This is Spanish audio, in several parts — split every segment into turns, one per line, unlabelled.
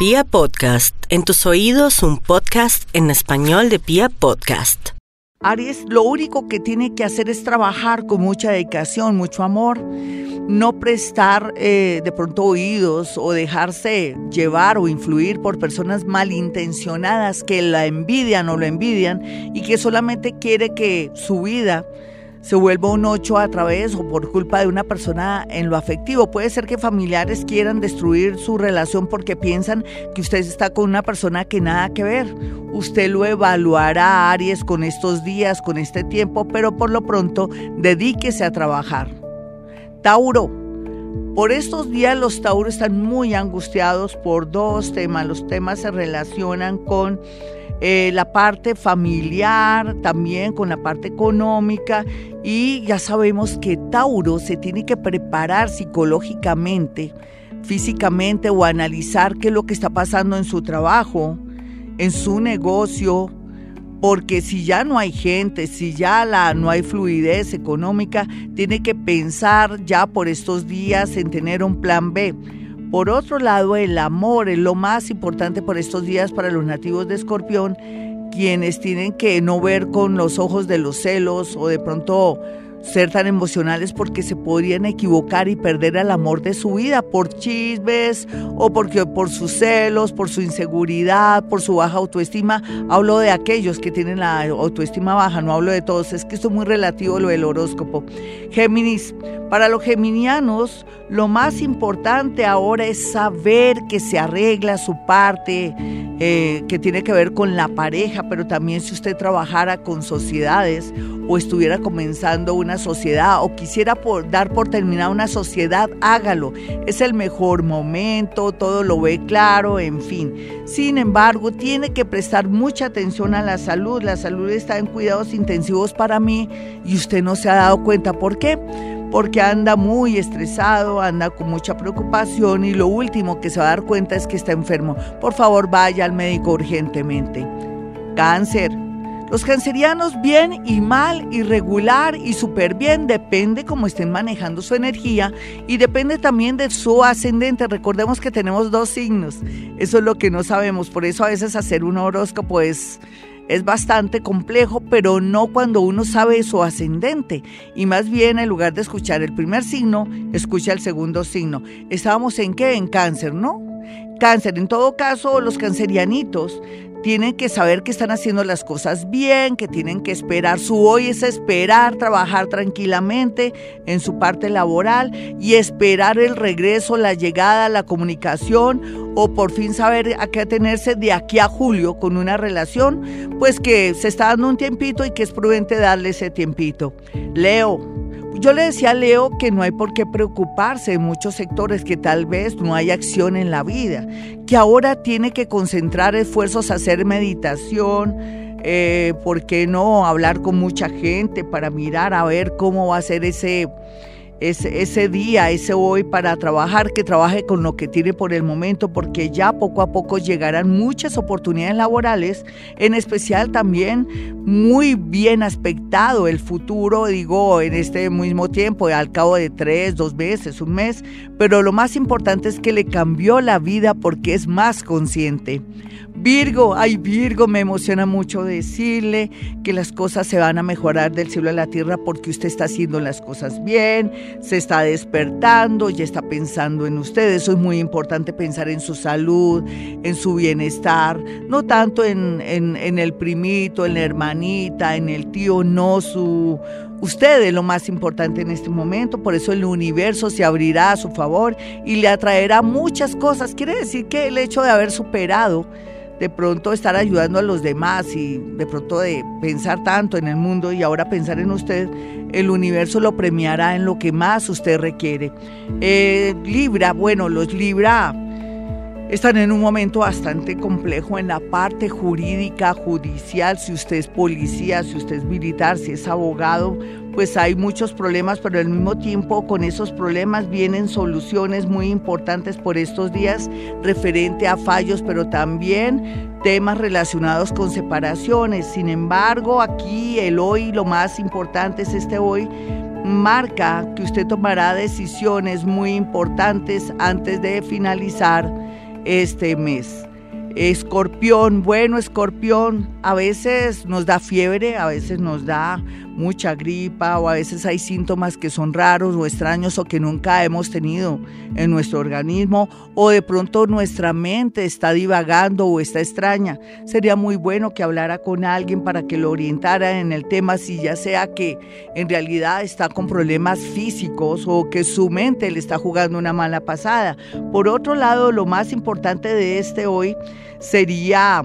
Pia Podcast, en tus oídos un podcast en español de Pia Podcast.
Aries lo único que tiene que hacer es trabajar con mucha dedicación, mucho amor, no prestar eh, de pronto oídos o dejarse llevar o influir por personas malintencionadas que la envidian o lo envidian y que solamente quiere que su vida se vuelva un 8 a través o por culpa de una persona en lo afectivo. Puede ser que familiares quieran destruir su relación porque piensan que usted está con una persona que nada que ver. Usted lo evaluará, Aries, con estos días, con este tiempo, pero por lo pronto dedíquese a trabajar. Tauro. Por estos días los Tauros están muy angustiados por dos temas. Los temas se relacionan con eh, la parte familiar, también con la parte económica. Y ya sabemos que Tauro se tiene que preparar psicológicamente, físicamente o analizar qué es lo que está pasando en su trabajo, en su negocio, porque si ya no hay gente, si ya la, no hay fluidez económica, tiene que pensar ya por estos días en tener un plan B por otro lado, el amor es lo más importante por estos días para los nativos de Escorpión, quienes tienen que no ver con los ojos de los celos o de pronto ser tan emocionales porque se podrían equivocar y perder el amor de su vida por chismes o porque por sus celos, por su inseguridad, por su baja autoestima. Hablo de aquellos que tienen la autoestima baja, no hablo de todos, es que esto es muy relativo lo del horóscopo. Géminis, para los geminianos, lo más importante ahora es saber que se arregla su parte, eh, que tiene que ver con la pareja, pero también si usted trabajara con sociedades o estuviera comenzando una sociedad o quisiera dar por terminada una sociedad, hágalo. Es el mejor momento, todo lo ve claro, en fin. Sin embargo, tiene que prestar mucha atención a la salud. La salud está en cuidados intensivos para mí y usted no se ha dado cuenta. ¿Por qué? Porque anda muy estresado, anda con mucha preocupación y lo último que se va a dar cuenta es que está enfermo. Por favor, vaya al médico urgentemente. Cáncer. Los cancerianos bien y mal, irregular y súper bien, depende cómo estén manejando su energía y depende también de su ascendente. Recordemos que tenemos dos signos, eso es lo que no sabemos, por eso a veces hacer un horóscopo es es bastante complejo, pero no cuando uno sabe su ascendente. Y más bien, en lugar de escuchar el primer signo, escucha el segundo signo. ¿Estábamos en qué? En cáncer, ¿no? Cáncer, en todo caso, los cancerianitos tienen que saber que están haciendo las cosas bien, que tienen que esperar. Su hoy es esperar, trabajar tranquilamente en su parte laboral y esperar el regreso, la llegada, la comunicación o por fin saber a qué atenerse de aquí a julio con una relación, pues que se está dando un tiempito y que es prudente darle ese tiempito. Leo, yo le decía a Leo que no hay por qué preocuparse en muchos sectores, que tal vez no hay acción en la vida, que ahora tiene que concentrar esfuerzos a hacer meditación, eh, ¿por qué no hablar con mucha gente para mirar a ver cómo va a ser ese ese, ese, día, ese hoy para trabajar, que trabaje con lo que tiene por el momento, porque ya poco a poco llegarán muchas oportunidades laborales, en especial también muy bien aspectado el futuro, digo, en este mismo tiempo, al cabo de tres, dos meses, un mes, pero lo más importante es que le cambió la vida porque es más consciente. Virgo, ay Virgo, me emociona mucho decirle que las cosas se van a mejorar del cielo a la tierra porque usted está haciendo las cosas bien, se está despertando, ya está pensando en usted. Eso es muy importante, pensar en su salud, en su bienestar, no tanto en, en el primito, en la hermanita, en el tío, no su... Usted es lo más importante en este momento, por eso el universo se abrirá a su favor y le atraerá muchas cosas. Quiere decir que el hecho de haber superado de pronto estar ayudando a los demás y de pronto de pensar tanto en el mundo y ahora pensar en usted, el universo lo premiará en lo que más usted requiere. Eh, Libra, bueno, los Libra están en un momento bastante complejo en la parte jurídica, judicial, si usted es policía, si usted es militar, si es abogado, pues hay muchos problemas, pero al mismo tiempo con esos problemas vienen soluciones muy importantes por estos días referente a fallos, pero también temas relacionados con separaciones. Sin embargo, aquí el hoy, lo más importante es este hoy, marca que usted tomará decisiones muy importantes antes de finalizar este mes. Escorpión, bueno, escorpión, a veces nos da fiebre, a veces nos da mucha gripa o a veces hay síntomas que son raros o extraños o que nunca hemos tenido en nuestro organismo o de pronto nuestra mente está divagando o está extraña. Sería muy bueno que hablara con alguien para que lo orientara en el tema, si ya sea que en realidad está con problemas físicos o que su mente le está jugando una mala pasada. Por otro lado, lo más importante de este hoy sería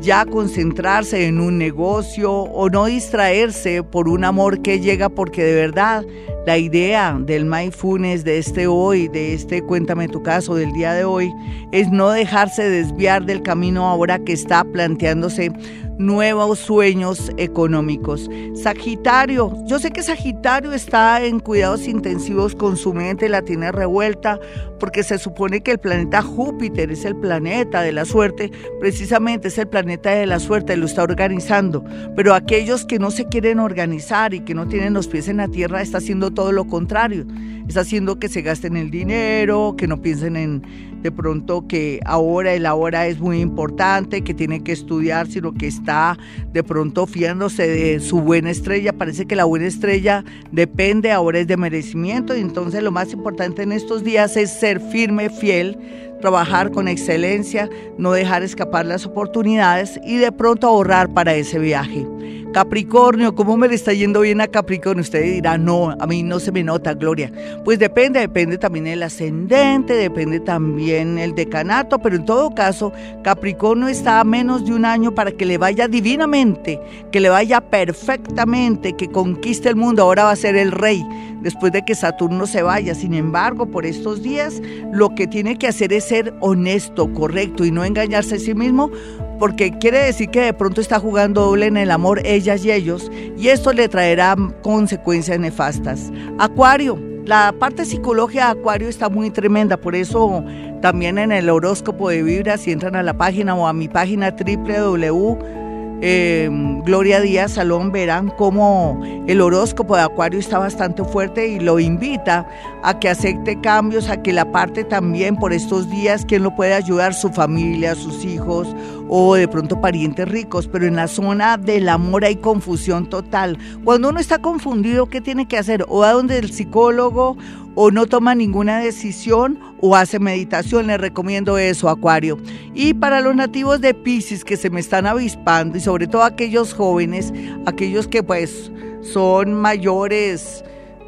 ya concentrarse en un negocio o no distraerse por un amor que llega porque de verdad la idea del mindfulness de este hoy, de este cuéntame tu caso del día de hoy, es no dejarse desviar del camino ahora que está planteándose nuevos sueños económicos. Sagitario, yo sé que Sagitario está en cuidados intensivos con su mente, la tiene revuelta, porque se supone que el planeta Júpiter es el planeta de la suerte, precisamente es el planeta de la suerte, lo está organizando, pero aquellos que no se quieren organizar y que no tienen los pies en la tierra, está haciendo todo lo contrario, está haciendo que se gasten el dinero, que no piensen en de pronto que ahora el ahora es muy importante, que tiene que estudiar, sino que está de pronto fiándose de su buena estrella. Parece que la buena estrella depende, ahora es de merecimiento y entonces lo más importante en estos días es ser firme, fiel, trabajar con excelencia, no dejar escapar las oportunidades y de pronto ahorrar para ese viaje. Capricornio, ¿cómo me le está yendo bien a Capricornio? Usted dirá, no, a mí no se me nota, Gloria. Pues depende, depende también el ascendente, depende también el decanato, pero en todo caso, Capricornio está a menos de un año para que le vaya divinamente, que le vaya perfectamente, que conquiste el mundo. Ahora va a ser el rey después de que Saturno se vaya. Sin embargo, por estos días, lo que tiene que hacer es ser honesto, correcto y no engañarse a sí mismo porque quiere decir que de pronto está jugando doble en el amor ellas y ellos, y esto le traerá consecuencias nefastas. Acuario, la parte psicológica de Acuario está muy tremenda, por eso también en el horóscopo de Vibra, si entran a la página o a mi página www eh, Gloria Díaz Salón verán cómo el horóscopo de Acuario está bastante fuerte y lo invita a que acepte cambios, a que la parte también por estos días, quien lo puede ayudar, su familia, sus hijos o de pronto parientes ricos, pero en la zona del amor hay confusión total. Cuando uno está confundido, ¿qué tiene que hacer? O a donde el psicólogo o no toma ninguna decisión o hace meditación. Le recomiendo eso, Acuario. Y para los nativos de Pisces que se me están avispando y sobre todo aquellos jóvenes, aquellos que pues son mayores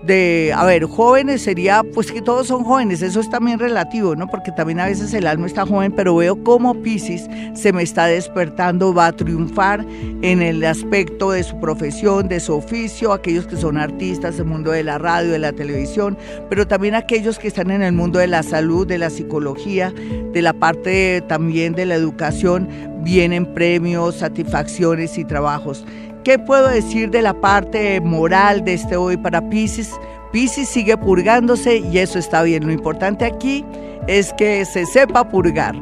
de, a ver, jóvenes sería, pues que todos son jóvenes, eso es también relativo, ¿no? Porque también a veces el alma está joven, pero veo cómo Pisces se me está despertando, va a triunfar en el aspecto de su profesión, de su oficio, aquellos que son artistas, del mundo de la radio, de la televisión, pero también aquellos que están en el mundo de la salud, de la psicología, de la parte también de la educación, vienen premios, satisfacciones y trabajos. ¿Qué puedo decir de la parte moral de este hoy para Pisces? Pisces sigue purgándose y eso está bien. Lo importante aquí es que se sepa purgar.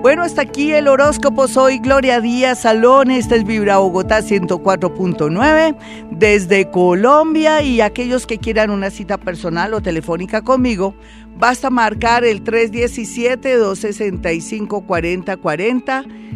Bueno, hasta aquí el horóscopo. Soy Gloria Díaz Salón. Este es Vibra Bogotá 104.9 desde Colombia. Y aquellos que quieran una cita personal o telefónica conmigo, basta marcar el 317-265-4040